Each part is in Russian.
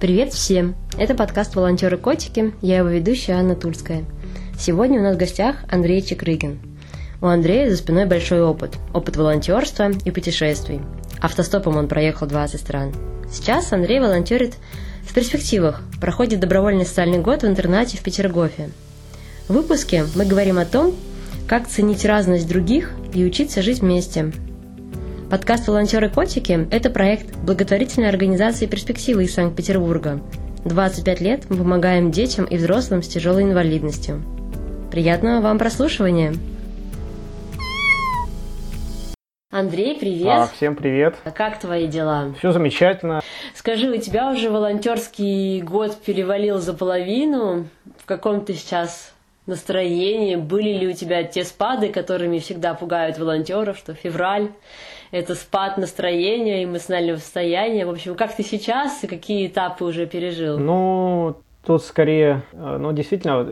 Привет всем! Это подкаст «Волонтеры-котики», я его ведущая Анна Тульская. Сегодня у нас в гостях Андрей Чекрыгин. У Андрея за спиной большой опыт. Опыт волонтерства и путешествий. Автостопом он проехал 20 стран. Сейчас Андрей волонтерит в перспективах, проходит добровольный социальный год в интернате в Петергофе. В выпуске мы говорим о том, как ценить разность других и учиться жить вместе – Подкаст «Волонтеры-котики» – это проект благотворительной организации «Перспективы» из Санкт-Петербурга. 25 лет мы помогаем детям и взрослым с тяжелой инвалидностью. Приятного вам прослушивания! Андрей, привет! А, всем привет! А как твои дела? Все замечательно. Скажи, у тебя уже волонтерский год перевалил за половину. В каком ты сейчас настроении? Были ли у тебя те спады, которыми всегда пугают волонтеров, что февраль это спад настроения, эмоционального состояния. В общем, как ты сейчас и какие этапы уже пережил? Ну, Тут скорее, э, ну, действительно,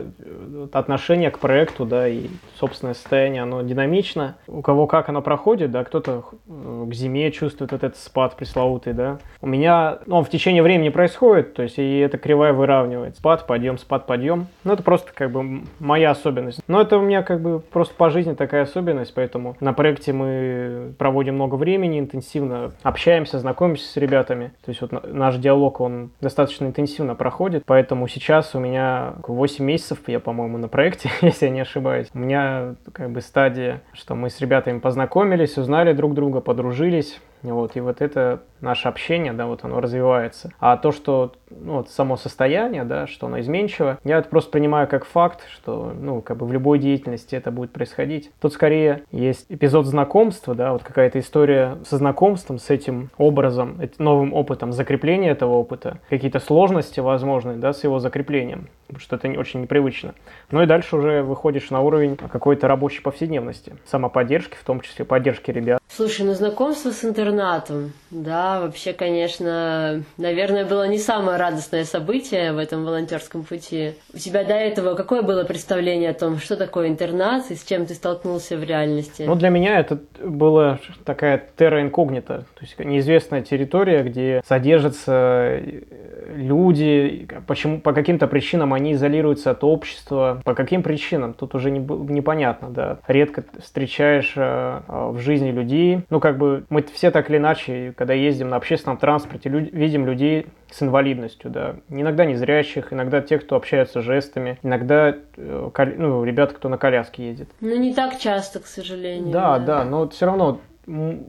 отношение к проекту, да, и собственное состояние, оно динамично. У кого как оно проходит, да, кто-то э, к зиме чувствует этот спад пресловутый, да. У меня, ну, он в течение времени происходит, то есть и эта кривая выравнивает. Спад, подъем, спад, подъем. Ну, это просто как бы моя особенность. Но это у меня как бы просто по жизни такая особенность, поэтому на проекте мы проводим много времени, интенсивно общаемся, знакомимся с ребятами. То есть вот наш диалог, он достаточно интенсивно проходит, поэтому сейчас у меня 8 месяцев, я, по-моему, на проекте, если я не ошибаюсь. У меня как бы стадия, что мы с ребятами познакомились, узнали друг друга, подружились, вот, и вот это наше общение, да, вот оно развивается. А то, что, ну, вот само состояние, да, что оно изменчиво, я это просто принимаю как факт, что, ну, как бы в любой деятельности это будет происходить. Тут скорее есть эпизод знакомства, да, вот какая-то история со знакомством, с этим образом, новым опытом, закрепления этого опыта, какие-то сложности возможны, да, с его закреплением, потому что это очень непривычно. Ну и дальше уже выходишь на уровень какой-то рабочей повседневности, самоподдержки, в том числе поддержки ребят. Слушай, ну знакомство с интернатом. Да, вообще, конечно, наверное, было не самое радостное событие в этом волонтерском пути. У тебя до этого какое было представление о том, что такое интернат и с чем ты столкнулся в реальности? Ну, для меня это была такая терра инкогнита, то есть неизвестная территория, где содержатся люди, почему, по каким-то причинам они изолируются от общества, по каким причинам, тут уже не, непонятно, да. Редко встречаешь э, в жизни людей, ну, как бы мы все так или иначе, когда ездим на общественном транспорте, люд, видим людей с инвалидностью, да. Иногда незрячих, иногда тех, кто общается жестами, иногда э, ну, ребята, кто на коляске ездит. Ну, не так часто, к сожалению. Да, да, да но все равно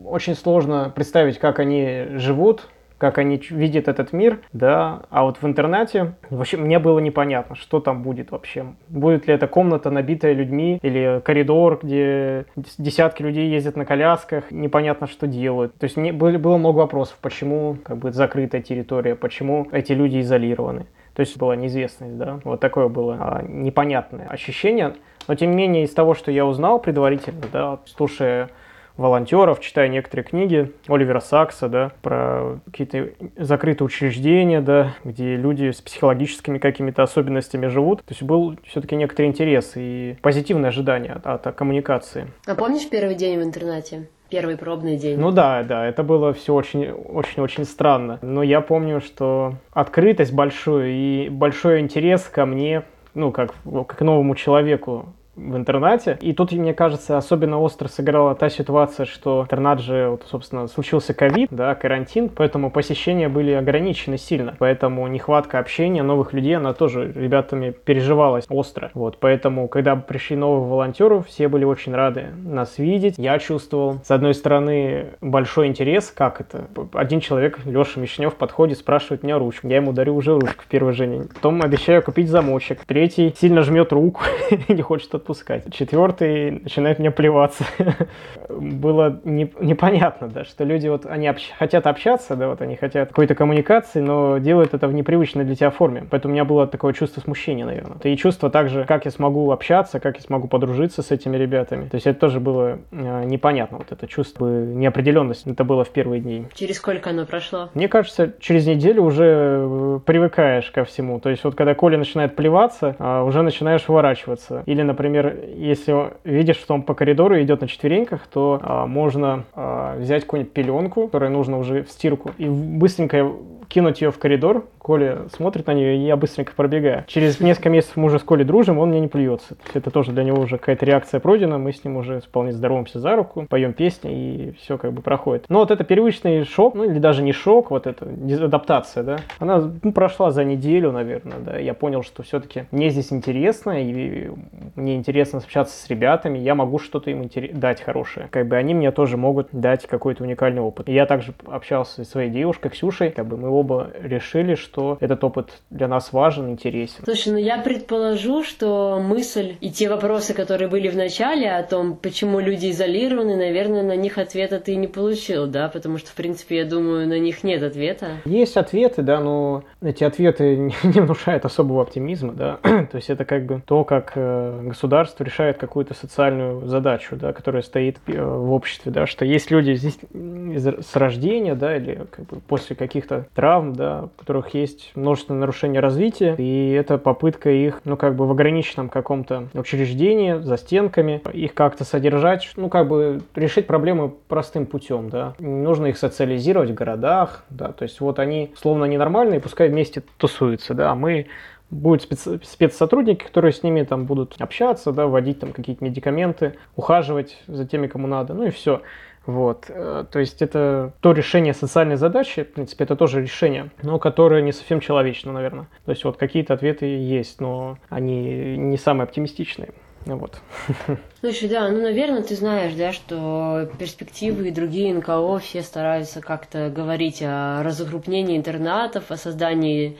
очень сложно представить, как они живут, как они видят этот мир, да, а вот в интернете вообще мне было непонятно, что там будет вообще. Будет ли эта комната набитая людьми или коридор, где десятки людей ездят на колясках, непонятно, что делают. То есть мне было много вопросов, почему как бы закрытая территория, почему эти люди изолированы. То есть была неизвестность, да, вот такое было а, непонятное ощущение. Но тем не менее, из того, что я узнал предварительно, да, слушая волонтеров, читая некоторые книги Оливера Сакса, да, про какие-то закрытые учреждения, да, где люди с психологическими какими-то особенностями живут. То есть был все-таки некоторый интерес и позитивное ожидание от, от коммуникации. А помнишь первый день в интернате? Первый пробный день. Ну да, да, это было все очень, очень, очень странно. Но я помню, что открытость большую и большой интерес ко мне, ну, как, как к новому человеку в интернате. И тут, мне кажется, особенно остро сыграла та ситуация, что интернат же, вот, собственно, случился ковид, да, карантин, поэтому посещения были ограничены сильно. Поэтому нехватка общения новых людей, она тоже ребятами переживалась остро. Вот, поэтому, когда пришли новые волонтеры, все были очень рады нас видеть. Я чувствовал, с одной стороны, большой интерес, как это. Один человек, Леша Мишнев, подходит, спрашивает меня ручку. Я ему дарю уже ручку в первый же день. Потом обещаю купить замочек. Третий сильно жмет руку не хочет отпускать. Четвертый начинает мне плеваться. Было не, непонятно, да, что люди вот, они общ, хотят общаться, да, вот они хотят какой-то коммуникации, но делают это в непривычной для тебя форме. Поэтому у меня было такое чувство смущения, наверное. И чувство также, как я смогу общаться, как я смогу подружиться с этими ребятами. То есть это тоже было э, непонятно, вот это чувство неопределенности. Это было в первые дни. Через сколько оно прошло? Мне кажется, через неделю уже э, привыкаешь ко всему. То есть вот когда Коля начинает плеваться, э, уже начинаешь выворачиваться. Или, например, например, если видишь, что он по коридору идет на четвереньках, то а, можно а, взять какую-нибудь пеленку, которая нужно уже в стирку, и быстренько кинуть ее в коридор, Коля смотрит на нее, и я быстренько пробегаю. Через несколько месяцев мы уже с Колей дружим, он мне не плюется. То есть это тоже для него уже какая-то реакция пройдена, мы с ним уже вполне здороваемся за руку, поем песни, и все как бы проходит. Но вот это первичный шок, ну или даже не шок, вот эта адаптация, да, она ну, прошла за неделю, наверное, да. Я понял, что все-таки мне здесь интересно, и мне интересно общаться с ребятами, я могу что-то им дать хорошее. Как бы они мне тоже могут дать какой-то уникальный опыт. И я также общался со своей девушкой Ксюшей, как бы мы оба решили, что этот опыт для нас важен, интересен. Слушай, ну я предположу, что мысль и те вопросы, которые были в начале о том, почему люди изолированы, наверное, на них ответа ты не получил, да? Потому что, в принципе, я думаю, на них нет ответа. Есть ответы, да, но эти ответы не внушают особого оптимизма, да. То есть это как бы то, как э, государство решает какую-то социальную задачу, да, которая стоит э, в обществе, да, что есть люди здесь с рождения, да, или как бы после каких-то травм, да, у которых есть множество нарушений развития, и это попытка их, ну, как бы в ограниченном каком-то учреждении, за стенками, их как-то содержать, ну, как бы решить проблемы простым путем, да. Нужно их социализировать в городах, да, то есть вот они словно ненормальные, пускай вместе тусуются, да, а мы будут спец- спецсотрудники, которые с ними там будут общаться, да, вводить там какие-то медикаменты, ухаживать за теми, кому надо, ну и все. Вот. Э, то есть это то решение социальной задачи, в принципе, это тоже решение, но которое не совсем человечно, наверное. То есть вот какие-то ответы есть, но они не самые оптимистичные. Вот. Слушай, да, ну, наверное, ты знаешь, да, что перспективы и другие НКО все стараются как-то говорить о разукрупнении интернатов, о создании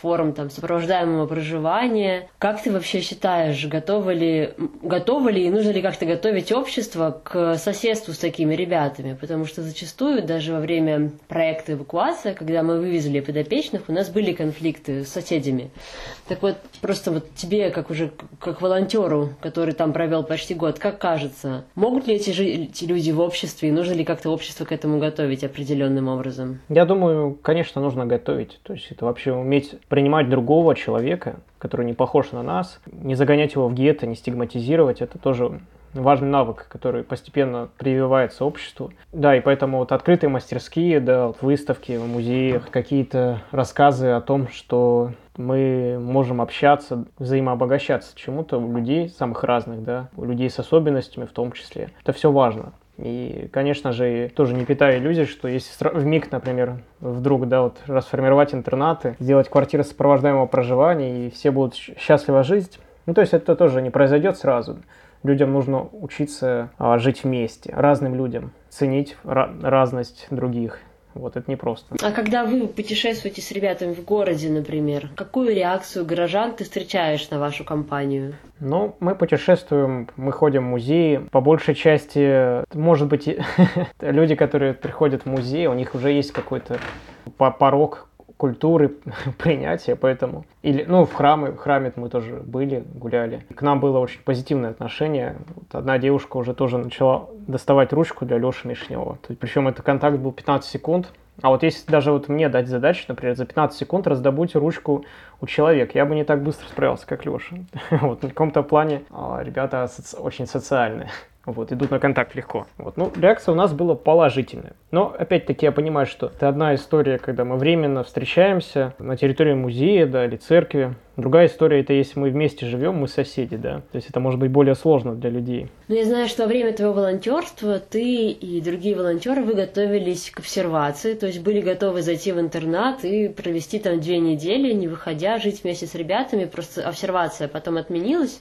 форм там, сопровождаемого проживания. Как ты вообще считаешь, готовы ли, готовы ли и нужно ли как-то готовить общество к соседству с такими ребятами? Потому что зачастую даже во время проекта эвакуация, когда мы вывезли подопечных, у нас были конфликты с соседями. Так вот, просто вот тебе, как уже как волонтеру, который там провел почти год, как кажется, могут ли эти, эти люди в обществе и нужно ли как-то общество к этому готовить определенным образом? Я думаю, конечно, нужно готовить. То есть это вообще уметь принимать другого человека, который не похож на нас, не загонять его в гетто, не стигматизировать, это тоже важный навык, который постепенно прививается обществу. Да, и поэтому вот открытые мастерские, да, выставки в музеях, какие-то рассказы о том, что мы можем общаться, взаимообогащаться чему-то у людей самых разных, да, у людей с особенностями в том числе. Это все важно. И, конечно же, тоже не питаю иллюзий, что если в МИГ, например, вдруг, да, вот расформировать интернаты, сделать квартиры сопровождаемого проживания, и все будут счастливо жить, ну, то есть это тоже не произойдет сразу. Людям нужно учиться а, жить вместе, разным людям, ценить разность других. Вот это непросто. А когда вы путешествуете с ребятами в городе, например, какую реакцию горожан ты встречаешь на вашу компанию? Ну, мы путешествуем, мы ходим в музеи. По большей части, может быть, люди, которые приходят в музей, у них уже есть какой-то порог культуры принятия, поэтому... Или, ну, в храмы, в храме мы тоже были, гуляли. К нам было очень позитивное отношение. Вот одна девушка уже тоже начала доставать ручку для Леши Мишнева. Причем это контакт был 15 секунд. А вот если даже вот мне дать задачу, например, за 15 секунд раздобудь ручку у человека, я бы не так быстро справился, как Леша. Вот, в каком-то плане а, ребята очень социальные вот, идут на контакт легко. Вот. Ну, реакция у нас была положительная. Но, опять-таки, я понимаю, что это одна история, когда мы временно встречаемся на территории музея, да, или церкви. Другая история, это если мы вместе живем, мы соседи, да. То есть это может быть более сложно для людей. Ну, я знаю, что во время твоего волонтерства ты и другие волонтеры, вы готовились к обсервации, то есть были готовы зайти в интернат и провести там две недели, не выходя, жить вместе с ребятами, просто обсервация потом отменилась,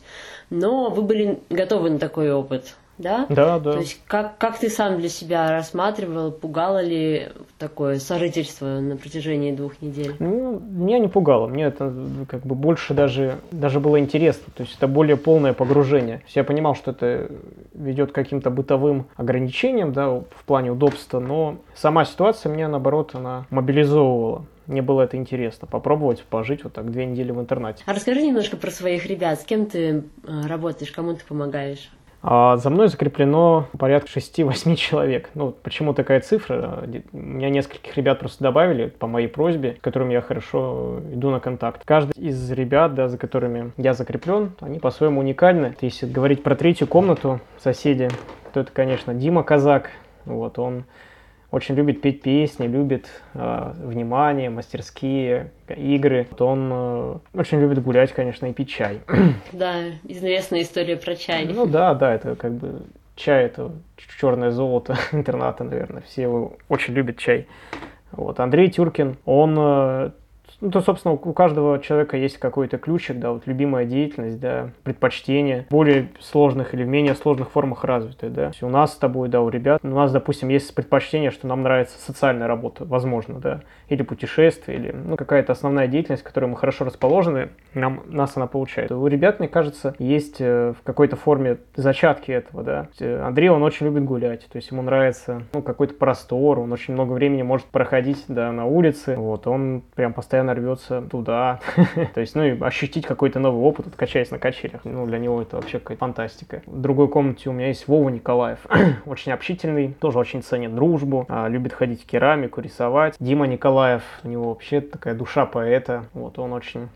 но вы были готовы на такой опыт да? Да, да. То есть как, как ты сам для себя рассматривал, пугало ли такое сожительство на протяжении двух недель? Ну, меня не пугало, мне это как бы больше даже, даже было интересно, то есть это более полное погружение. То есть я понимал, что это ведет к каким-то бытовым ограничениям, да, в плане удобства, но сама ситуация меня, наоборот, она мобилизовывала мне было это интересно, попробовать пожить вот так две недели в интернате. А расскажи немножко про своих ребят, с кем ты э, работаешь, кому ты помогаешь? А за мной закреплено порядка 6-8 человек. Ну, почему такая цифра? Меня нескольких ребят просто добавили по моей просьбе, с которыми я хорошо иду на контакт. Каждый из ребят, да, за которыми я закреплен, они по-своему уникальны. Если говорить про третью комнату соседи, то это, конечно, Дима Казак. Вот, он очень любит петь песни, любит э, внимание, мастерские, игры. Вот он э, очень любит гулять, конечно, и пить чай. Да, известная история про чай. Ну да, да, это как бы чай это черное золото интерната, наверное. Все его очень любят чай. Вот. Андрей Тюркин, он э, ну, то, собственно, у каждого человека есть какой-то ключик, да, вот любимая деятельность, да, предпочтение, более сложных или в менее сложных формах развитые, да. у нас с тобой, да, у ребят, у нас, допустим, есть предпочтение, что нам нравится социальная работа, возможно, да, или путешествие, или, ну, какая-то основная деятельность, которой мы хорошо расположены, нам, нас она получает. У ребят, мне кажется, есть э, в какой-то форме зачатки этого, да. Э, Андрей, он очень любит гулять, то есть ему нравится, ну, какой-то простор, он очень много времени может проходить, да, на улице, вот, он прям постоянно рвется туда. То есть, ну и ощутить какой-то новый опыт, откачаясь на качелях. Ну, для него это вообще какая-то фантастика. В другой комнате у меня есть Вова Николаев. очень общительный, тоже очень ценит дружбу, а, любит ходить в керамику, рисовать. Дима Николаев, у него вообще такая душа поэта. Вот он очень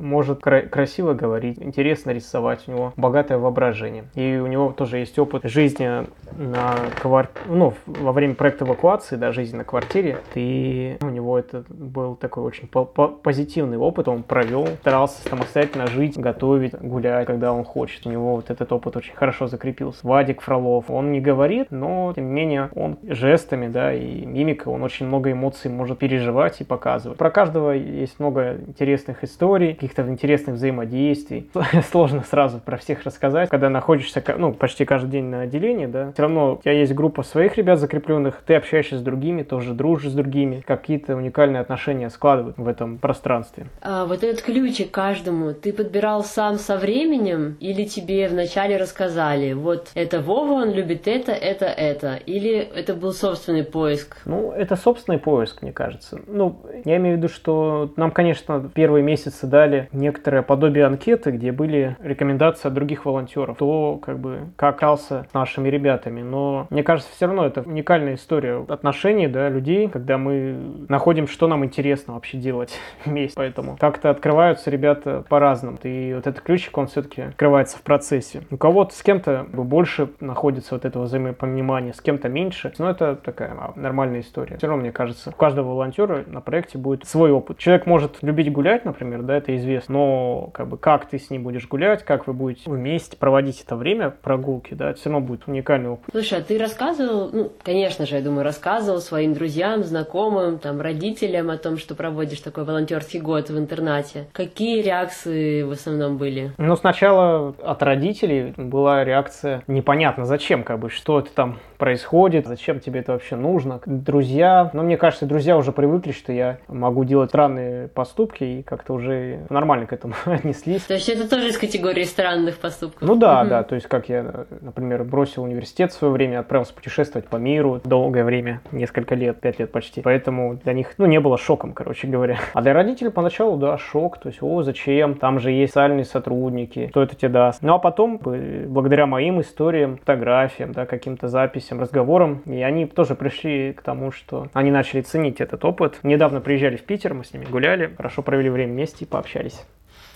может кра- красиво говорить, интересно рисовать, у него богатое воображение. И у него тоже есть опыт жизни на квар... ну, во время проекта эвакуации, да, жизни на квартире. И у него это был такой очень позитивный опыт он провел, старался самостоятельно жить, готовить, гулять, когда он хочет. У него вот этот опыт очень хорошо закрепился. Вадик Фролов, он не говорит, но тем не менее он жестами, да, и мимикой, он очень много эмоций может переживать и показывать. Про каждого есть много интересных историй, каких-то интересных взаимодействий. Сложно сразу про всех рассказать. Когда находишься, ну, почти каждый день на отделении, да, все равно у тебя есть группа своих ребят закрепленных, ты общаешься с другими, тоже дружишь с другими, какие-то уникальные отношения складывают в этом пространстве. А вот этот ключик каждому ты подбирал сам со временем или тебе вначале рассказали, вот это Вова, он любит это, это, это, или это был собственный поиск? Ну, это собственный поиск, мне кажется. Ну, я имею в виду, что нам, конечно, первые месяцы дали некоторое подобие анкеты, где были рекомендации от других волонтеров, кто как бы какался с нашими ребятами. Но мне кажется, все равно это уникальная история отношений, да, людей, когда мы находим, что нам интересно вообще делать вместе. Поэтому как-то открываются ребята по-разному. И вот этот ключик, он все-таки открывается в процессе. У кого-то с кем-то больше находится вот этого взаимопонимания, с кем-то меньше. Но это такая а, нормальная история. Все равно, мне кажется, у каждого волонтера на проекте будет свой опыт. Человек может любить гулять, например, да, это известно, но как бы как ты с ним будешь гулять, как вы будете вместе проводить это время прогулки, да, это все равно будет уникальный опыт. Слушай, а ты рассказывал, ну, конечно же, я думаю, рассказывал своим друзьям, знакомым, там, родителям о том, что проводишь такой волонтерский год в интернате. Какие реакции в основном были? Ну, сначала от родителей была реакция непонятно зачем, как бы, что это там происходит, зачем тебе это вообще нужно. Друзья, ну, мне кажется, друзья уже привыкли, что я могу делать странные поступки и как-то уже нормально к этому отнеслись. То есть это тоже из категории странных поступков? Ну да, угу. да, то есть как я, например, бросил университет в свое время, отправился путешествовать по миру долгое время, несколько лет, пять лет почти. Поэтому для них, ну, не было шоком, короче говоря. А для родителей поначалу, да, шок, то есть, о, зачем, там же есть социальные сотрудники, что это тебе даст. Ну а потом, благодаря моим историям, фотографиям, да, каким-то записям, разговорам, и они тоже пришли к тому, что они начали ценить этот опыт. Недавно приезжали в Питер, мы с ними гуляли, хорошо провели время вместе и пообщались.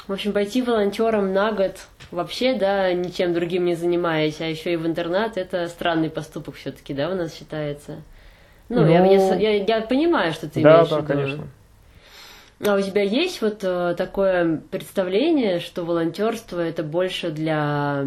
В общем, пойти волонтером на год вообще, да, ничем другим не занимаясь, а еще и в интернат, это странный поступок все-таки, да, у нас считается. Ну, ну... Я, я, я понимаю, что ты да, имеешь да, в виду. конечно. А у тебя есть вот э, такое представление, что волонтерство это больше для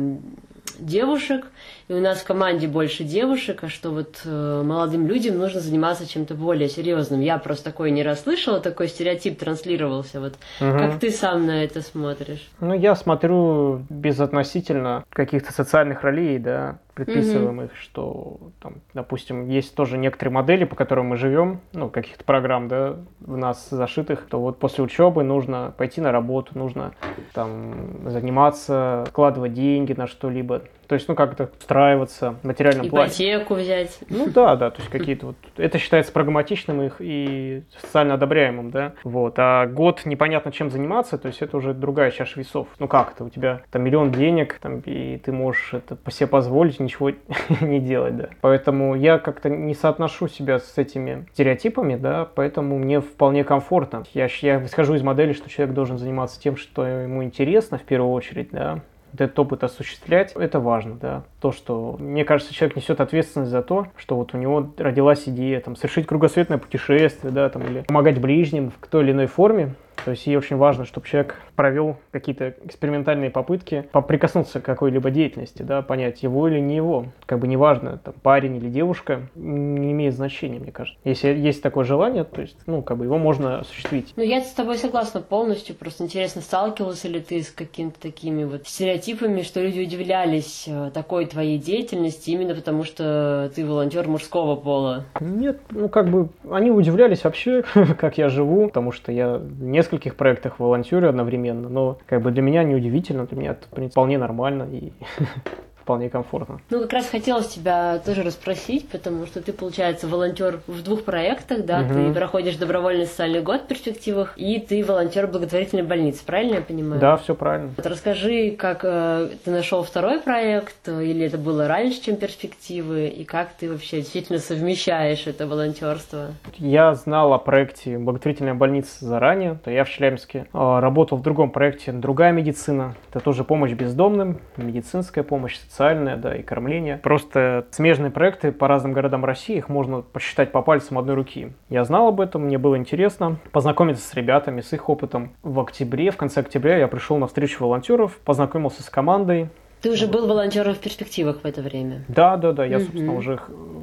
девушек, и у нас в команде больше девушек, а что вот э, молодым людям нужно заниматься чем-то более серьезным. Я просто такое не расслышала, такой стереотип транслировался. Вот угу. как ты сам на это смотришь? Ну, я смотрю безотносительно каких-то социальных ролей, да, предписываем mm-hmm. их, что, там, допустим, есть тоже некоторые модели, по которым мы живем, ну, каких-то программ, да, в нас зашитых, то вот после учебы нужно пойти на работу, нужно там заниматься, вкладывать деньги на что-либо, то есть, ну, как-то устраиваться в материальном Ипотеку плане. Ипотеку взять. Ну да, да, то есть какие-то вот... Это считается прагматичным их и социально одобряемым, да. Вот. А год непонятно чем заниматься, то есть это уже другая чаша весов. Ну как это? У тебя там миллион денег, там, и ты можешь это по себе позволить ничего не делать, да. Поэтому я как-то не соотношу себя с этими стереотипами, да, поэтому мне вполне комфортно. Я, я исхожу из модели, что человек должен заниматься тем, что ему интересно в первую очередь, да, этот опыт осуществлять, это важно, да. То, что, мне кажется, человек несет ответственность за то, что вот у него родилась идея, там, совершить кругосветное путешествие, да, там, или помогать ближним в той или иной форме, то есть ей очень важно, чтобы человек провел какие-то экспериментальные попытки прикоснуться к какой-либо деятельности, да, понять, его или не его. Как бы неважно, там, парень или девушка, не имеет значения, мне кажется. Если есть такое желание, то есть, ну, как бы его можно осуществить. Ну, я с тобой согласна полностью. Просто интересно, сталкивался ли ты с какими-то такими вот стереотипами, что люди удивлялись э, такой твоей деятельности именно потому, что ты волонтер мужского пола? Нет, ну, как бы они удивлялись вообще, как я живу, потому что я несколько нескольких проектах волонтерю одновременно, но как бы для меня неудивительно, для меня это вполне нормально и вполне комфортно. Ну, как раз хотелось тебя тоже расспросить, потому что ты, получается, волонтер в двух проектах, да, угу. ты проходишь добровольный социальный год в перспективах, и ты волонтер благотворительной больницы, правильно я понимаю? Да, все правильно. Вот расскажи, как э, ты нашел второй проект, или это было раньше, чем перспективы, и как ты вообще действительно совмещаешь это волонтерство? Я знал о проекте благотворительная больница заранее, то я в Челябинске э, работал в другом проекте «Другая медицина», это тоже помощь бездомным, медицинская помощь, социальное, да, и кормление. Просто смежные проекты по разным городам России, их можно посчитать по пальцам одной руки. Я знал об этом, мне было интересно познакомиться с ребятами, с их опытом. В октябре, в конце октября я пришел на встречу волонтеров, познакомился с командой, ты уже был волонтером в перспективах в это время? Да, да, да. Я, mm-hmm. собственно, уже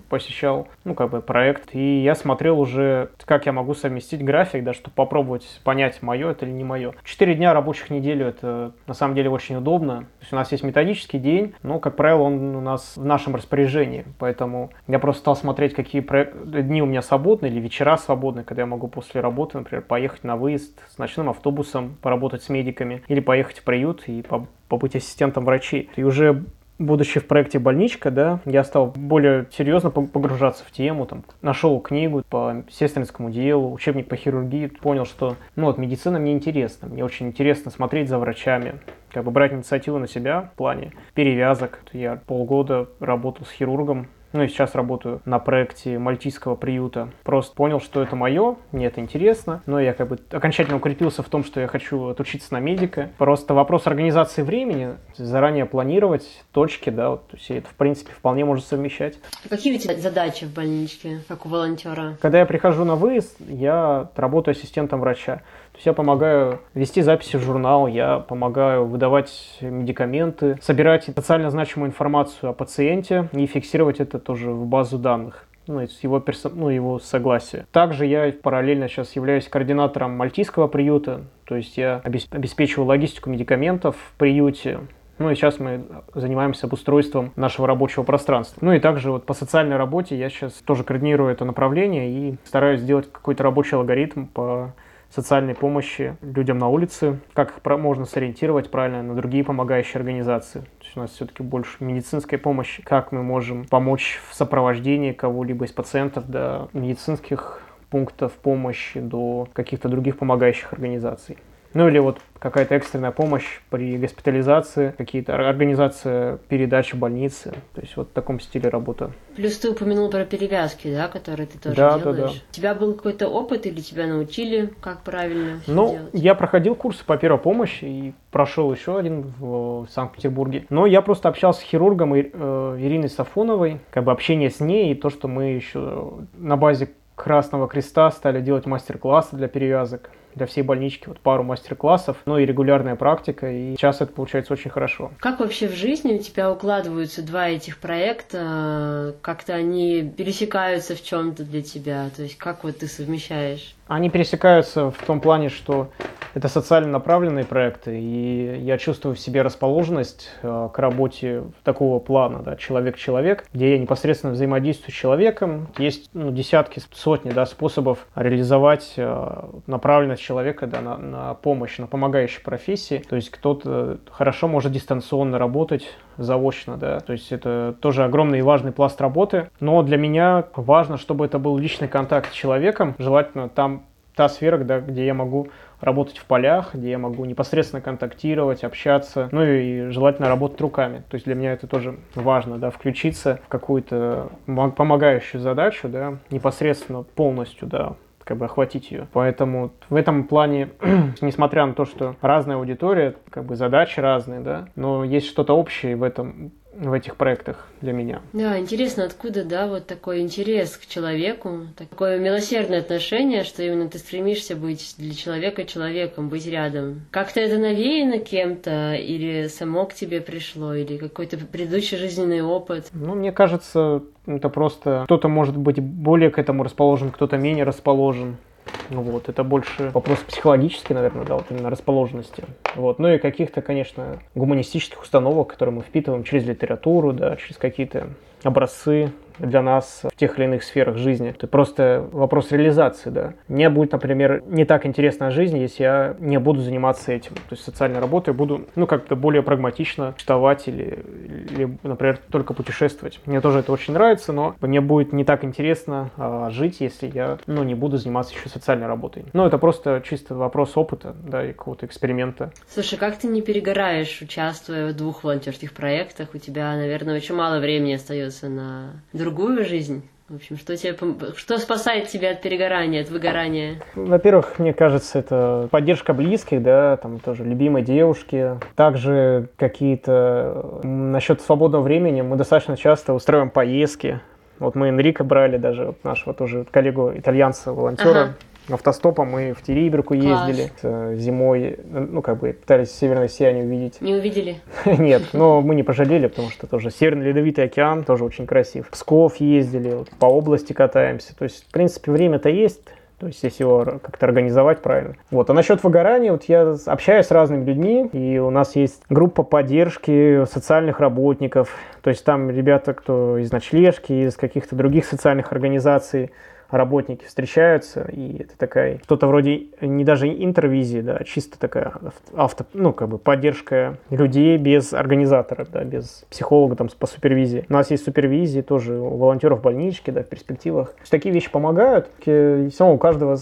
посещал, ну, как бы, проект. И я смотрел уже, как я могу совместить график, да, чтобы попробовать понять, мое это или не мое. Четыре дня рабочих неделю это на самом деле очень удобно. То есть у нас есть методический день, но, как правило, он у нас в нашем распоряжении. Поэтому я просто стал смотреть, какие проект... дни у меня свободны или вечера свободны, когда я могу после работы, например, поехать на выезд с ночным автобусом, поработать с медиками или поехать в приют и побыть ассистентом врачей. И уже будучи в проекте «Больничка», да, я стал более серьезно погружаться в тему, там, нашел книгу по сестринскому делу, учебник по хирургии, понял, что, ну, вот, медицина мне интересна, мне очень интересно смотреть за врачами, как бы брать инициативу на себя в плане перевязок. Я полгода работал с хирургом, ну и сейчас работаю на проекте мальтийского приюта. Просто понял, что это мое, мне это интересно, но я как бы окончательно укрепился в том, что я хочу отучиться на медика. Просто вопрос организации времени, заранее планировать точки, да, вот, то есть это в принципе вполне можно совмещать. А какие у тебя задачи в больничке, как у волонтера? Когда я прихожу на выезд, я работаю ассистентом врача. Я помогаю вести записи в журнал, я помогаю выдавать медикаменты, собирать социально значимую информацию о пациенте и фиксировать это тоже в базу данных ну, его, персо... ну, его согласие. Также я параллельно сейчас являюсь координатором мальтийского приюта, то есть я обеспечиваю логистику медикаментов в приюте, ну и сейчас мы занимаемся обустройством нашего рабочего пространства. Ну и также вот по социальной работе я сейчас тоже координирую это направление и стараюсь сделать какой-то рабочий алгоритм по социальной помощи людям на улице, как их можно сориентировать правильно на другие помогающие организации. То есть у нас все-таки больше медицинской помощи, как мы можем помочь в сопровождении кого-либо из пациентов до медицинских пунктов помощи, до каких-то других помогающих организаций. Ну или вот какая-то экстренная помощь при госпитализации, какие-то организация передачи больницы. То есть вот в таком стиле работа. Плюс ты упомянул про перевязки, да, которые ты тоже да, делаешь. Да, да. У тебя был какой-то опыт или тебя научили, как правильно Ну, делать? я проходил курсы по первой помощи и прошел еще один в Санкт-Петербурге. Но я просто общался с хирургом э, Ириной Сафоновой, как бы общение с ней и то, что мы еще на базе Красного Креста стали делать мастер-классы для перевязок для всей больнички вот пару мастер-классов, ну и регулярная практика, и сейчас это получается очень хорошо. Как вообще в жизни у тебя укладываются два этих проекта? Как-то они пересекаются в чем-то для тебя? То есть как вот ты совмещаешь? Они пересекаются в том плане, что это социально направленные проекты, и я чувствую в себе расположенность э, к работе такого плана, да, человек-человек, где я непосредственно взаимодействую с человеком. Есть ну, десятки, сотни да, способов реализовать э, направленность человека да, на, на помощь, на помогающие профессии. То есть кто-то хорошо может дистанционно работать, заочно, да, то есть это тоже огромный и важный пласт работы, но для меня важно, чтобы это был личный контакт с человеком, желательно там та сфера, да, где я могу работать в полях, где я могу непосредственно контактировать, общаться, ну и желательно работать руками. То есть для меня это тоже важно, да, включиться в какую-то помогающую задачу, да, непосредственно полностью, да, как бы охватить ее. Поэтому в этом плане, несмотря на то, что разная аудитория, как бы задачи разные, да, но есть что-то общее в этом в этих проектах для меня. Да, интересно, откуда, да, вот такой интерес к человеку, такое милосердное отношение, что именно ты стремишься быть для человека человеком, быть рядом. Как-то это навеяно кем-то, или само к тебе пришло, или какой-то предыдущий жизненный опыт? Ну, мне кажется, это просто кто-то может быть более к этому расположен, кто-то менее расположен. Вот, это больше вопрос психологический, наверное, да, вот именно расположенности. Вот. Ну и каких-то, конечно, гуманистических установок, которые мы впитываем через литературу, да, через какие-то образцы для нас в тех или иных сферах жизни. Это просто вопрос реализации, да. Мне будет, например, не так интересна жизнь, если я не буду заниматься этим. То есть социальной работой буду, ну, как-то более прагматично существовать или, или, например, только путешествовать. Мне тоже это очень нравится, но мне будет не так интересно а, жить, если я, ну, не буду заниматься еще социальной работой. Ну, это просто чисто вопрос опыта, да, и какого-то эксперимента. Слушай, как ты не перегораешь, участвуя в двух волонтерских проектах? У тебя, наверное, очень мало времени остается на другую жизнь? В общем, что, тебе, что спасает тебя от перегорания, от выгорания? Во-первых, мне кажется, это поддержка близких, да, там тоже любимой девушки. Также какие-то... Насчет свободного времени мы достаточно часто устраиваем поездки. Вот мы Энрико брали даже, вот нашего тоже коллегу итальянца, волонтера. Ага автостопом мы в Териберку ездили Класс. зимой, ну, как бы пытались северное сияние увидеть. Не увидели? Нет, но мы не пожалели, потому что тоже Северный Ледовитый океан тоже очень красив. Псков ездили, вот, по области катаемся. То есть, в принципе, время-то есть, то есть, если его как-то организовать правильно. Вот. А насчет выгорания, вот я общаюсь с разными людьми, и у нас есть группа поддержки социальных работников. То есть, там ребята, кто из ночлежки, из каких-то других социальных организаций, работники встречаются, и это такая, что-то вроде не даже интервизии, да, а чисто такая авто, ну, как бы поддержка людей без организатора, да, без психолога там по супервизии. У нас есть супервизии тоже у волонтеров больнички, да, в перспективах. Такие вещи помогают. Все равно у каждого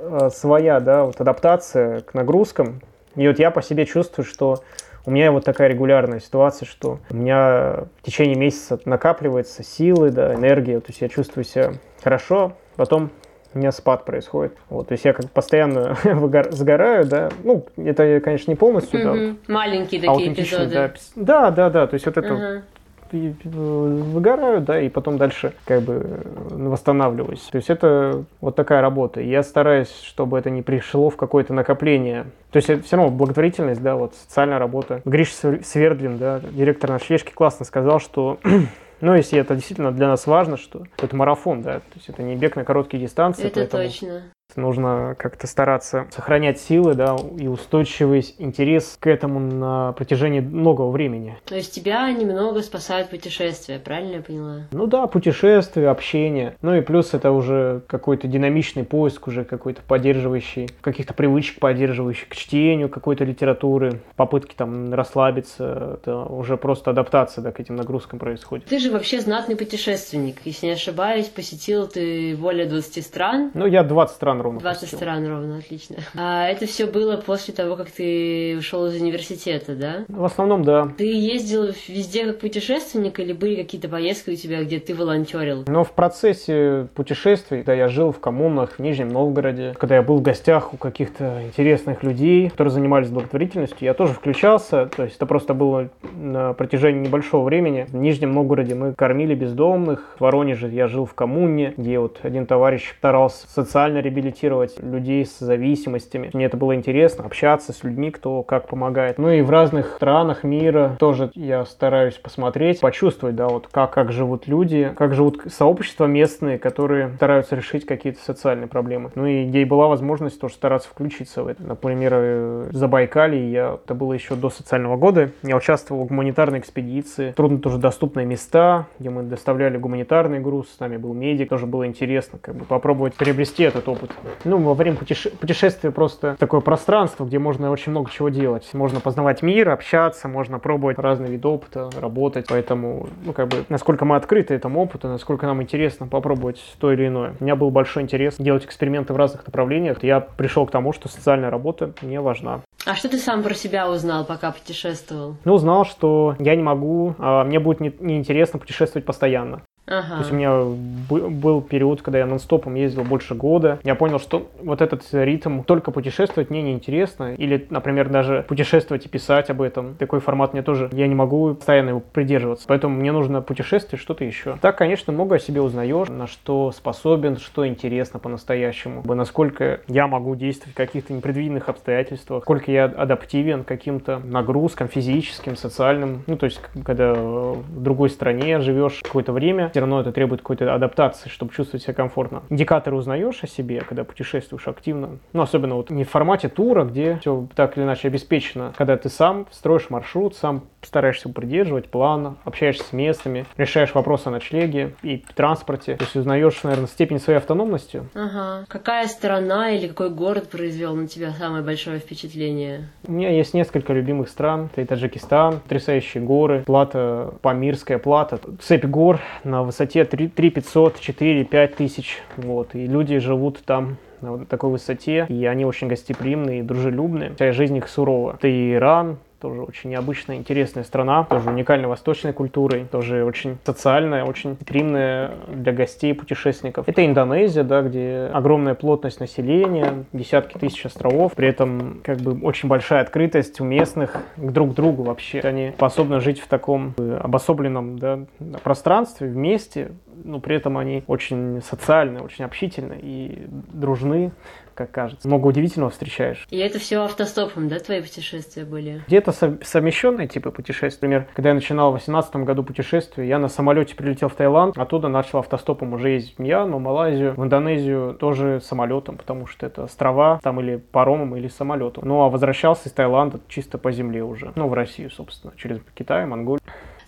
а, своя, да, вот адаптация к нагрузкам. И вот я по себе чувствую, что у меня вот такая регулярная ситуация, что у меня в течение месяца накапливается силы, да, энергия, то есть я чувствую себя хорошо, потом у меня спад происходит. Вот, то есть я как постоянно выгор... сгораю, да. Ну, это, конечно, не полностью, mm-hmm. да. Маленькие такие эпизоды. Да. да, да, да. То есть вот это uh-huh выгораю, да, и потом дальше как бы восстанавливаюсь. То есть это вот такая работа. Я стараюсь, чтобы это не пришло в какое-то накопление. То есть это все равно благотворительность, да, вот социальная работа. Гриш Свердлин, да, директор ночлежки, классно сказал, что Ну, если это действительно для нас важно, что это марафон, да, то есть это не бег на короткие дистанции. Это точно. Нужно как-то стараться сохранять силы, да, и устойчивый интерес к этому на протяжении многого времени. То есть тебя немного спасают путешествия, правильно я поняла? Ну да, путешествия, общение. Ну и плюс это уже какой-то динамичный поиск, уже какой-то поддерживающий, каких-то привычек поддерживающих к чтению какой-то литературы, попытки там расслабиться, это уже просто адаптация, да, к этим нагрузкам происходит. Ты же вообще знатный путешественник. Если не ошибаюсь, посетил ты более 20 стран. Ну, я 20 стран ровно. 20 посетил. стран ровно, отлично. А это все было после того, как ты ушел из университета, да? В основном, да. Ты ездил везде как путешественник или были какие-то поездки у тебя, где ты волонтерил? Но в процессе путешествий, когда я жил в коммунах в Нижнем Новгороде, когда я был в гостях у каких-то интересных людей, которые занимались благотворительностью, я тоже включался. То есть это просто было на протяжении небольшого времени. В Нижнем Новгороде мы кормили бездомных. В Воронеже я жил в коммуне, где вот один товарищ старался социально реабилитировать реабилитировать людей с зависимостями. Мне это было интересно, общаться с людьми, кто как помогает. Ну и в разных странах мира тоже я стараюсь посмотреть, почувствовать, да, вот как, как живут люди, как живут сообщества местные, которые стараются решить какие-то социальные проблемы. Ну и где и была возможность тоже стараться включиться в это. Например, в Забайкалье я, это было еще до социального года, я участвовал в гуманитарной экспедиции, трудно тоже доступные места, где мы доставляли гуманитарный груз, с нами был медик, тоже было интересно как бы попробовать приобрести этот опыт. Ну, во время путеше- путешествия просто такое пространство, где можно очень много чего делать. Можно познавать мир, общаться, можно пробовать разные виды опыта, работать. Поэтому, ну, как бы, насколько мы открыты этому опыту, насколько нам интересно попробовать то или иное. У меня был большой интерес делать эксперименты в разных направлениях. Я пришел к тому, что социальная работа мне важна. А что ты сам про себя узнал, пока путешествовал? Ну, узнал, что я не могу, а мне будет неинтересно не путешествовать постоянно. Ага. То есть у меня был период, когда я нон-стопом ездил больше года. Я понял, что вот этот ритм только путешествовать мне неинтересно. Или, например, даже путешествовать и писать об этом. Такой формат мне тоже, я не могу постоянно его придерживаться. Поэтому мне нужно путешествие, что-то еще. Так, конечно, много о себе узнаешь, на что способен, что интересно по-настоящему. Насколько я могу действовать в каких-то непредвиденных обстоятельствах, сколько я адаптивен каким-то нагрузкам физическим, социальным. Ну, то есть, когда в другой стране живешь какое-то время, все равно это требует какой-то адаптации, чтобы чувствовать себя комфортно. Индикаторы узнаешь о себе, когда путешествуешь активно. Ну, особенно вот не в формате тура, где все так или иначе обеспечено. Когда ты сам строишь маршрут, сам стараешься придерживать плана, общаешься с местными, решаешь вопросы о ночлеге и транспорте. То есть узнаешь, наверное, степень своей автономности. Ага. Какая страна или какой город произвел на тебя самое большое впечатление? У меня есть несколько любимых стран. Это и Таджикистан, потрясающие горы, плата, Памирская плата, цепь гор на высоте 3, 3 500, 4, 5 тысяч. Вот. И люди живут там на вот такой высоте, и они очень гостеприимные и дружелюбные. Вся жизнь их сурова. Это и Иран, тоже очень необычная, интересная страна, тоже уникальной восточной культурой, тоже очень социальная, очень стримная для гостей, путешественников. Это Индонезия, да, где огромная плотность населения, десятки тысяч островов, при этом как бы очень большая открытость у местных к друг другу вообще. Они способны жить в таком обособленном да, пространстве вместе, но при этом они очень социальны, очень общительны и дружны как кажется. Много удивительного встречаешь. И это все автостопом, да, твои путешествия были? Где-то совмещенные типы путешествий. Например, когда я начинал в 2018 году путешествие, я на самолете прилетел в Таиланд, оттуда начал автостопом уже ездить в Мьянму, Малайзию, в Индонезию тоже самолетом, потому что это острова, там или паромом, или самолетом. Ну а возвращался из Таиланда чисто по земле уже, ну в Россию, собственно, через Китай, Монголию.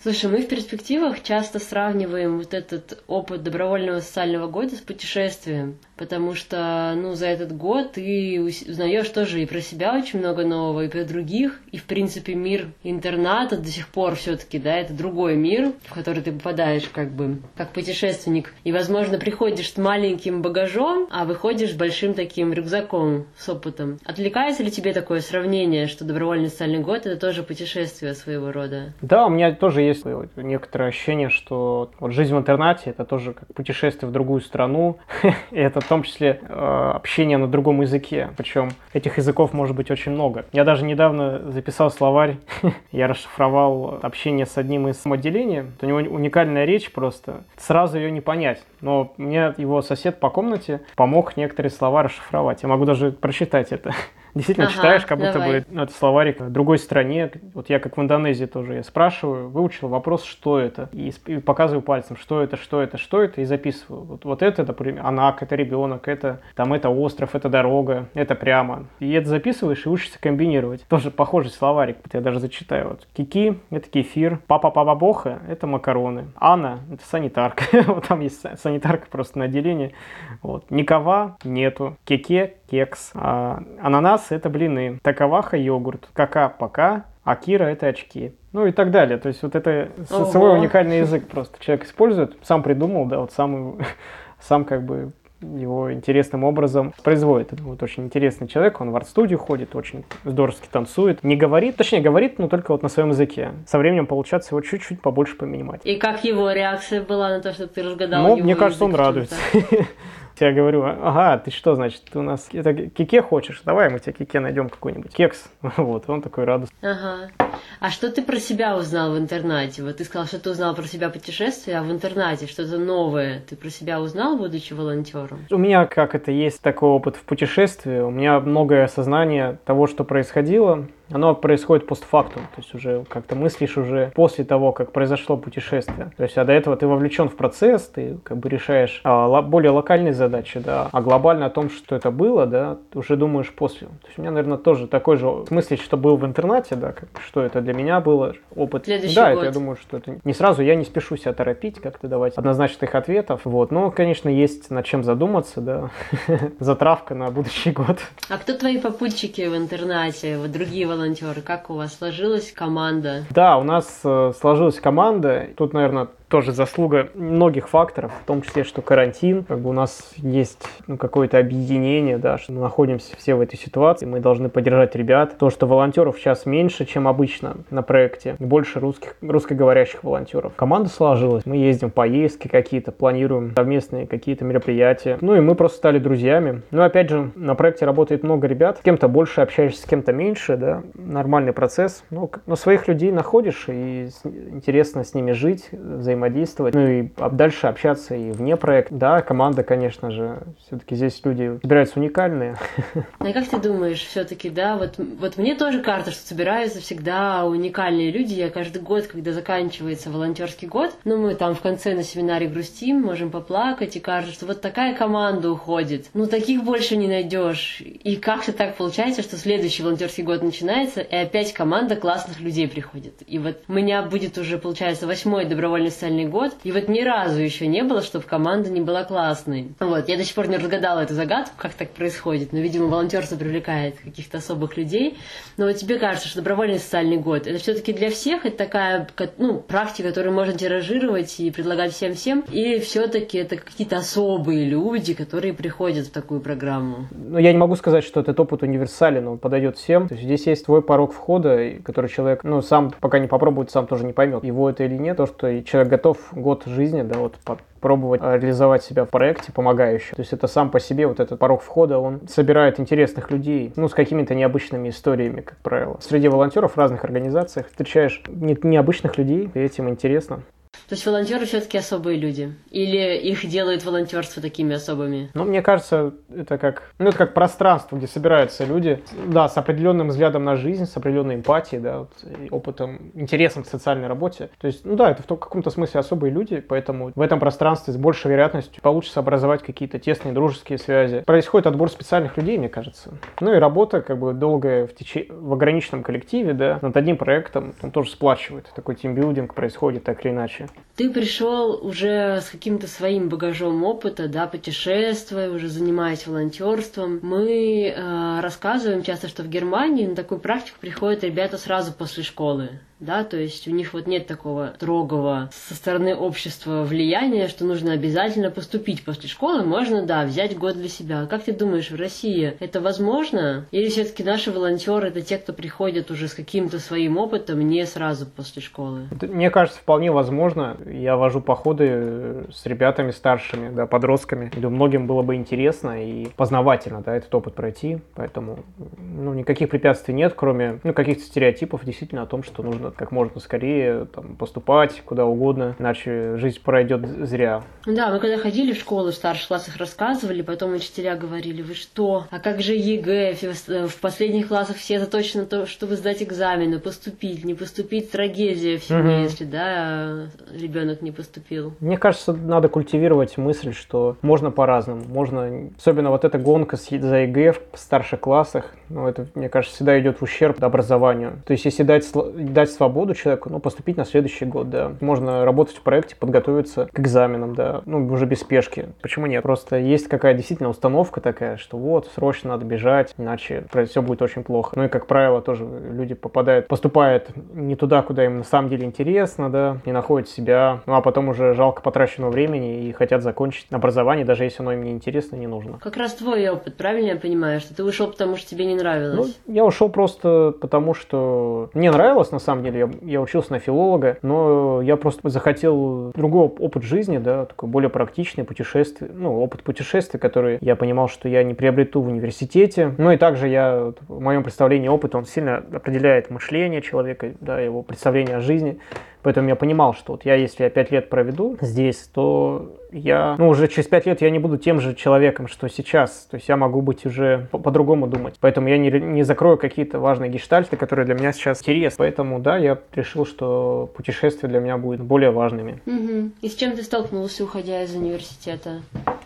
Слушай, мы в перспективах часто сравниваем вот этот опыт добровольного социального года с путешествием, потому что, ну, за этот год ты узнаешь тоже и про себя очень много нового, и про других, и, в принципе, мир интерната до сих пор все-таки, да, это другой мир, в который ты попадаешь как бы как путешественник, и, возможно, приходишь с маленьким багажом, а выходишь с большим таким рюкзаком с опытом. Отвлекается ли тебе такое сравнение, что добровольный социальный год — это тоже путешествие своего рода? Да, у меня тоже есть некоторое ощущение, что вот жизнь в интернате это тоже как путешествие в другую страну, и это в том числе э, общение на другом языке, причем этих языков может быть очень много. Я даже недавно записал словарь, я расшифровал общение с одним из отделений, у него уникальная речь просто, сразу ее не понять, но мне его сосед по комнате помог некоторые слова расшифровать, я могу даже прочитать это. действительно ага, читаешь, как будто давай. бы ну, это словарик в другой стране. Вот я как в Индонезии тоже, я спрашиваю, выучил вопрос, что это, и, и показываю пальцем, что это, что это, что это, и записываю. Вот, вот это, например, анак, это ребенок, это там это остров, это дорога, это прямо. И это записываешь и учишься комбинировать. Тоже похожий словарик, я даже зачитаю. Вот. Кики – это кефир, папа папа боха – это макароны, Анна – это санитарка. вот там есть санитарка просто на отделении. Вот. Никова – нету, кеке – кекс, а, ананас это блины, таковаха – йогурт, кака-пока, а кира – это очки. Ну и так далее. То есть вот это Ого. свой уникальный язык просто человек использует, сам придумал, да, вот сам, сам как бы его интересным образом производит. Это вот очень интересный человек, он в арт-студию ходит, очень здоровски танцует. Не говорит, точнее говорит, но только вот на своем языке. Со временем получается его чуть-чуть побольше поменять. И как его реакция была на то, что ты разгадал Ну, мне кажется, он радуется. Я говорю, ага, ты что, значит, ты у нас это кике хочешь? Давай мы тебе кике найдем какой-нибудь кекс. Вот, он такой радостный. Ага. А что ты про себя узнал в интернете? Вот ты сказал, что ты узнал про себя путешествие, а в интернете что-то новое ты про себя узнал, будучи волонтером? У меня, как это есть, такой опыт в путешествии. У меня многое осознание того, что происходило оно происходит постфактум, то есть уже как-то мыслишь уже после того, как произошло путешествие. То есть, а до этого ты вовлечен в процесс, ты как бы решаешь а, более локальные задачи, да, а глобально о том, что это было, да, ты уже думаешь после. То есть у меня, наверное, тоже такой же мысли, что был в интернате, да, как, что это для меня было, опыт. Следующий да, год. это я думаю, что это не сразу, я не спешу себя торопить, как-то давать однозначных ответов, вот, но, конечно, есть над чем задуматься, да, затравка на будущий год. А кто твои попутчики в интернате, вот другие волонтеры? Волонтеры? Как у вас сложилась команда? Да, у нас э, сложилась команда. Тут, наверное, тоже заслуга многих факторов, в том числе, что карантин, как бы у нас есть ну, какое-то объединение, да, что мы находимся все в этой ситуации, мы должны поддержать ребят. То, что волонтеров сейчас меньше, чем обычно на проекте, больше русских, русскоговорящих волонтеров. Команда сложилась, мы ездим в поездки какие-то, планируем совместные какие-то мероприятия. Ну и мы просто стали друзьями. Ну опять же, на проекте работает много ребят, с кем-то больше общаешься, с кем-то меньше, да, нормальный процесс. Ну, но своих людей находишь, и интересно с ними жить, взаимодействовать, ну и дальше общаться и вне проекта. Да, команда, конечно же, все-таки здесь люди собираются уникальные. Ну и как ты думаешь, все-таки, да, вот, вот мне тоже кажется, что собираются всегда уникальные люди. Я каждый год, когда заканчивается волонтерский год, ну мы там в конце на семинаре грустим, можем поплакать, и кажется, что вот такая команда уходит. Ну таких больше не найдешь. И как-то так получается, что следующий волонтерский год начинается, и опять команда классных людей приходит. И вот у меня будет уже, получается, восьмой добровольный социальный год, и вот ни разу еще не было, чтобы команда не была классной. Вот, я до сих пор не разгадала эту загадку, как так происходит, но, видимо, волонтерство привлекает каких-то особых людей. Но вот тебе кажется, что добровольный социальный год, это все-таки для всех, это такая, ну, практика, которую можно тиражировать и предлагать всем-всем, или все-таки это какие-то особые люди, которые приходят в такую программу? Ну, я не могу сказать, что этот опыт универсален, он подойдет всем. То есть здесь есть твой порог входа, который человек, ну, сам пока не попробует, сам тоже не поймет, его это или нет. То, что человек готов год жизни, да, вот пробовать реализовать себя в проекте помогающем. То есть это сам по себе вот этот порог входа, он собирает интересных людей, ну, с какими-то необычными историями, как правило. Среди волонтеров в разных организациях встречаешь не, необычных людей, и этим интересно. То есть волонтеры все-таки особые люди? Или их делают волонтерство такими особыми? Ну, мне кажется, это как, ну, это как пространство, где собираются люди, да, с определенным взглядом на жизнь, с определенной эмпатией, да, вот, опытом, интересом к социальной работе. То есть, ну да, это в каком-то смысле особые люди, поэтому в этом пространстве с большей вероятностью получится образовать какие-то тесные дружеские связи. Происходит отбор специальных людей, мне кажется. Ну и работа как бы долгая в, теч... в ограниченном коллективе, да, над одним проектом, он тоже сплачивает. Такой тимбилдинг происходит так или иначе. Ты пришел уже с каким-то своим багажом опыта, да, путешествуя, уже занимаясь волонтерством. Мы э, рассказываем часто, что в Германии на такую практику приходят ребята сразу после школы да, то есть у них вот нет такого строгого со стороны общества влияния, что нужно обязательно поступить после школы, можно, да, взять год для себя. Как ты думаешь, в России это возможно? Или все-таки наши волонтеры это те, кто приходят уже с каким-то своим опытом не сразу после школы? Мне кажется, вполне возможно. Я вожу походы э, с ребятами старшими, да, подростками. Думаю, многим было бы интересно и познавательно, да, этот опыт пройти. Поэтому, ну, никаких препятствий нет, кроме, ну, каких-то стереотипов действительно о том, что нужно как можно скорее там, поступать куда угодно, иначе жизнь пройдет зря. Да, мы когда ходили в школу в старших классах рассказывали, потом учителя говорили, вы что, а как же ЕГЭ? В последних классах все заточены на то, чтобы сдать экзамены, поступить, не поступить, трагедия в семье, угу. если да, ребенок не поступил. Мне кажется, надо культивировать мысль, что можно по-разному. Можно, особенно вот эта гонка за ЕГЭ в старших классах, ну, это, мне кажется, всегда идет в ущерб образованию. То есть, если дать, дать свободу человеку, ну, поступить на следующий год, да. Можно работать в проекте, подготовиться к экзаменам, да, ну, уже без спешки. Почему нет? Просто есть какая действительно установка такая, что вот, срочно надо бежать, иначе все будет очень плохо. Ну и, как правило, тоже люди попадают, поступают не туда, куда им на самом деле интересно, да, не находят себя, ну, а потом уже жалко потраченного времени и хотят закончить образование, даже если оно им не интересно, не нужно. Как раз твой опыт, правильно я понимаю, что ты ушел, потому что тебе не нравилось? Ну, я ушел просто потому, что мне нравилось, на самом деле, деле. Я, я учился на филолога, но я просто захотел другой опыт жизни, да, такой более практичный, путешествие, ну, опыт путешествий, который я понимал, что я не приобрету в университете. Ну и также я, в моем представлении опыт, он сильно определяет мышление человека, да, его представление о жизни. Поэтому я понимал, что вот я, если я пять лет проведу здесь, то я, ну, уже через пять лет я не буду тем же человеком, что сейчас. То есть я могу быть уже по-другому думать. Поэтому я не, не закрою какие-то важные гештальты, которые для меня сейчас интересны. Поэтому, да, я решил, что путешествия для меня будут более важными. Угу. И с чем ты столкнулся, уходя из университета?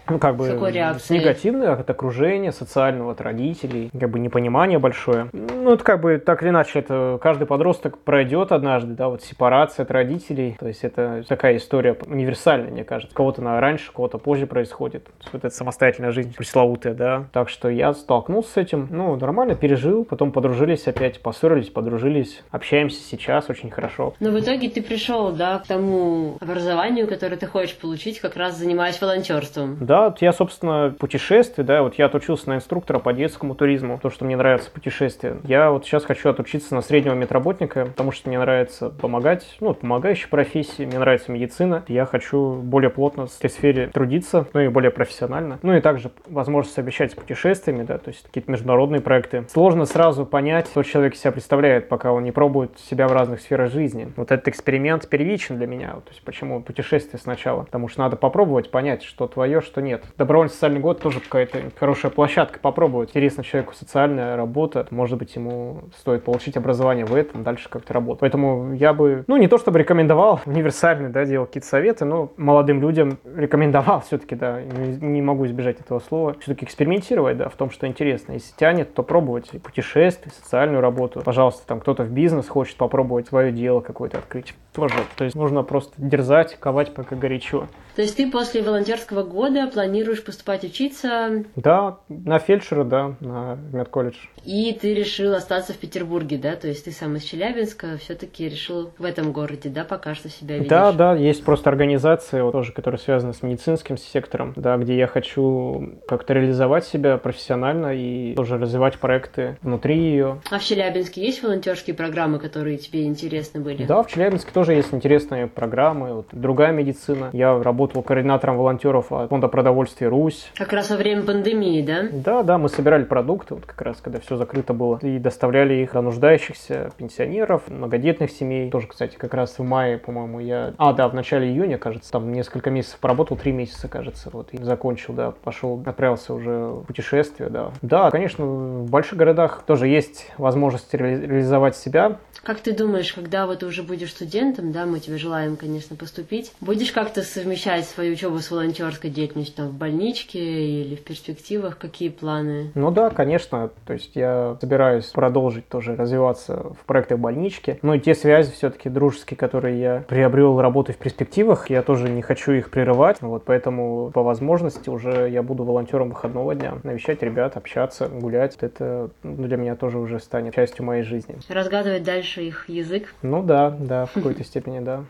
ну, как бы, какой реакции? негативное от окружения, социального, от родителей, как бы непонимание большое. Ну, это как бы так или иначе, это каждый подросток пройдет однажды, да, вот сепарация от родителей, то есть это такая история универсальная, мне кажется. Кого-то на раньше, кого-то позже происходит. Вот эта самостоятельная жизнь пресловутая, да. Так что я столкнулся с этим, ну, нормально пережил, потом подружились опять, поссорились, подружились, общаемся сейчас очень хорошо. Но в итоге ты пришел, да, к тому образованию, которое ты хочешь получить, как раз занимаясь волонтерством. Да, вот я, собственно, путешествие, да, вот я отучился на инструктора по детскому туризму, то, что мне нравится путешествие. Я вот сейчас хочу отучиться на среднего медработника, потому что мне нравится помогать, ну, помогающей профессии, мне нравится медицина. Я хочу более плотно в этой сфере трудиться, ну и более профессионально. Ну и также возможность совмещать с путешествиями, да, то есть какие-то международные проекты. Сложно сразу понять, что человек себя представляет, пока он не пробует себя в разных сферах жизни. Вот этот эксперимент первичен для меня. То есть почему путешествие сначала? Потому что надо попробовать понять, что твое, что нет. Добровольный социальный год тоже какая-то хорошая площадка попробовать. Интересно человеку социальная работа. Может быть, ему стоит получить образование в этом, дальше как-то работать. Поэтому я бы, ну, не то чтобы рекомендовал универсальный, да, делал какие-то советы, но молодым людям рекомендовал все-таки, да, не, могу избежать этого слова, все-таки экспериментировать, да, в том, что интересно. Если тянет, то пробовать и путешествия, социальную работу. Пожалуйста, там кто-то в бизнес хочет попробовать свое дело какое-то открыть. Тоже. То есть нужно просто дерзать, ковать пока горячо. То есть ты после волонтерского года планируешь поступать учиться? Да, на фельдшера, да, на медколледж. И ты решил остаться в Петербурге, да? То есть ты сам из Челябинска, все-таки решил в этом городе, да, пока что себя видишь? Да, да, есть просто организация, вот, тоже, которая связана с медицинским сектором, да, где я хочу как-то реализовать себя профессионально и тоже развивать проекты внутри ее. А в Челябинске есть волонтерские программы, которые тебе интересны были? Да, в Челябинске тоже есть интересные программы, вот, другая медицина. Я работал координатором волонтеров от фонда продовольствия «Русь». Как раз во время пандемии, да? Да, да, мы собирали продукты, вот как раз, когда все закрыто было, и доставляли их до нуждающихся пенсионеров, многодетных семей. Тоже, кстати, как раз в мае, по-моему, я... А, да, в начале июня, кажется, там несколько месяцев поработал, три месяца, кажется, вот, и закончил, да, пошел, отправился уже в путешествие, да. Да, конечно, в больших городах тоже есть возможность ре- реализовать себя. Как ты думаешь, когда вот ты уже будешь студентом, да, мы тебе желаем, конечно, поступить, будешь как-то совмещать совмещать свою учебу с волонтерской деятельностью там, в больничке или в перспективах? Какие планы? Ну да, конечно. То есть я собираюсь продолжить тоже развиваться в проектах больнички. Но и те связи все-таки дружеские, которые я приобрел работой в перспективах, я тоже не хочу их прерывать. Вот поэтому по возможности уже я буду волонтером выходного дня. Навещать ребят, общаться, гулять. Это для меня тоже уже станет частью моей жизни. Разгадывать дальше их язык? Ну да, да, в какой-то степени да.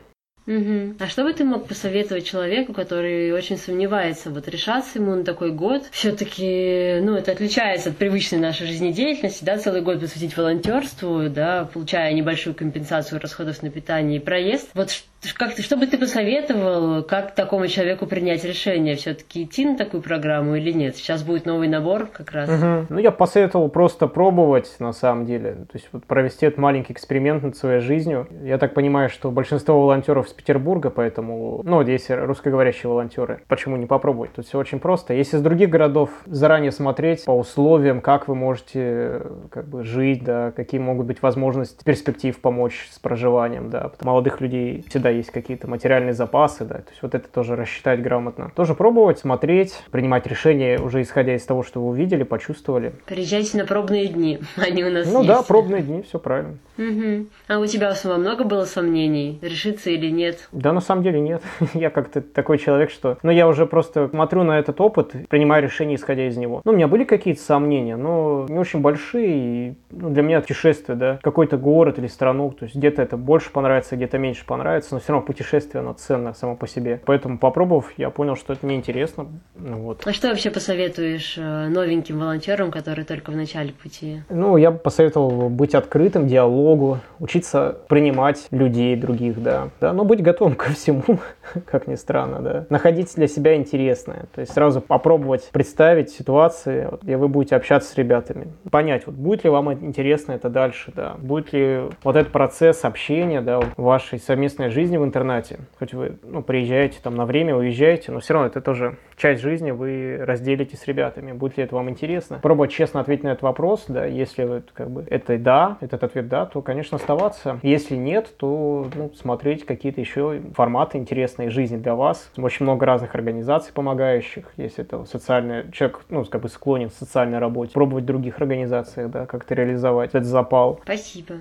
Угу. А что бы ты мог посоветовать человеку, который очень сомневается, вот решаться ему на такой год? Все-таки, ну, это отличается от привычной нашей жизнедеятельности, да, целый год посвятить волонтерству, да, получая небольшую компенсацию расходов на питание и проезд. Вот как ты, что бы ты посоветовал, как такому человеку принять решение, все-таки идти на такую программу или нет? Сейчас будет новый набор как раз. Угу. Ну, я посоветовал просто пробовать, на самом деле. То есть вот провести этот маленький эксперимент над своей жизнью. Я так понимаю, что большинство волонтеров из Петербурга, поэтому, ну, здесь русскоговорящие волонтеры. Почему не попробовать? Тут все очень просто. Если из других городов заранее смотреть по условиям, как вы можете как бы жить, да, какие могут быть возможности перспектив помочь с проживанием, да. Молодых людей всегда есть какие-то материальные запасы, да, то есть вот это тоже рассчитать грамотно. Тоже пробовать, смотреть, принимать решения уже исходя из того, что вы увидели, почувствовали. Приезжайте на пробные дни, они у нас Ну есть. да, пробные дни, все правильно. Угу. А у тебя самого много было сомнений, решиться или нет? Да, на самом деле нет. я как-то такой человек, что... Ну, я уже просто смотрю на этот опыт, принимаю решение, исходя из него. Ну, у меня были какие-то сомнения, но не очень большие. И, ну, для меня путешествие, да, какой-то город или страну, то есть где-то это больше понравится, где-то меньше понравится, но все равно путешествие, оно ценно само по себе. Поэтому, попробовав, я понял, что это неинтересно. Ну, вот. А что вообще посоветуешь э, новеньким волонтерам, которые только в начале пути? Ну, я бы посоветовал быть открытым диалогу, учиться принимать людей других, да. Да, но быть готовым ко всему, как ни странно, да. Находить для себя интересное. То есть сразу попробовать представить ситуации, где вы будете общаться с ребятами. Понять, вот будет ли вам интересно это дальше, да. Будет ли вот этот процесс общения, да, в вашей совместной жизни жизни в интернате. Хоть вы ну, приезжаете там на время, уезжаете, но все равно это тоже часть жизни вы разделите с ребятами. Будет ли это вам интересно? Пробовать честно ответить на этот вопрос, да, если вы, как бы, это да, этот ответ да, то, конечно, оставаться. Если нет, то ну, смотреть какие-то еще форматы интересные жизни для вас. Очень много разных организаций помогающих, если это социальный человек, ну, как бы склонен к социальной работе, пробовать в других организациях, да, как-то реализовать этот запал. Спасибо.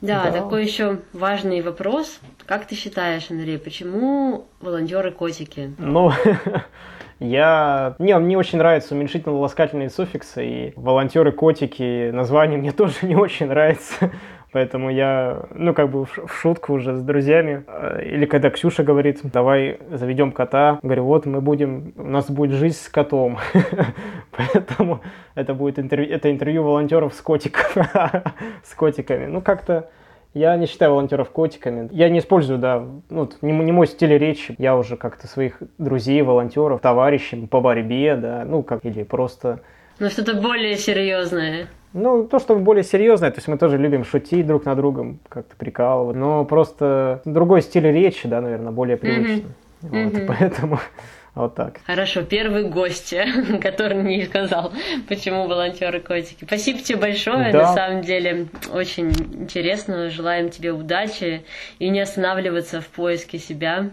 Да, да, такой еще важный вопрос. Как ты считаешь, Андрей, почему волонтеры котики? Ну, Я... Мне, мне очень нравятся уменьшительно-ласкательные суффиксы, и волонтеры-котики, название мне тоже не очень нравится. Поэтому я, ну, как бы в шутку уже с друзьями. Э, или когда Ксюша говорит, давай заведем кота. Говорю, вот мы будем, у нас будет жизнь с котом. Поэтому это будет интервью, это интервью волонтеров с котиком, с котиками. Ну, как-то я не считаю волонтеров котиками. Я не использую, да, ну, не, не мой стиль речи. Я уже как-то своих друзей, волонтеров, товарищей по борьбе, да, ну, как, или просто... Ну, что-то более серьезное. Ну, то, что более серьезное, то есть мы тоже любим шутить друг над другом, как-то прикалывать, но просто другой стиль речи, да, наверное, более привычный. Mm-hmm. Вот, mm-hmm. Поэтому вот так. Хорошо, первый гость, который не сказал, почему волонтеры котики. Спасибо тебе большое, да. на самом деле очень интересно. Желаем тебе удачи и не останавливаться в поиске себя.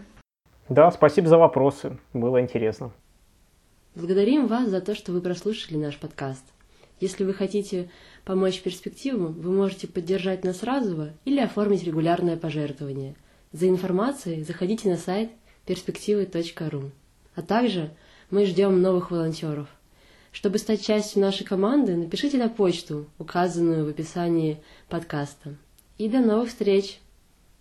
Да, спасибо за вопросы, было интересно. Благодарим вас за то, что вы прослушали наш подкаст. Если вы хотите помочь перспективам, вы можете поддержать нас разово или оформить регулярное пожертвование. За информацией заходите на сайт перспективы.ру. А также мы ждем новых волонтеров. Чтобы стать частью нашей команды, напишите на почту, указанную в описании подкаста. И до новых встреч!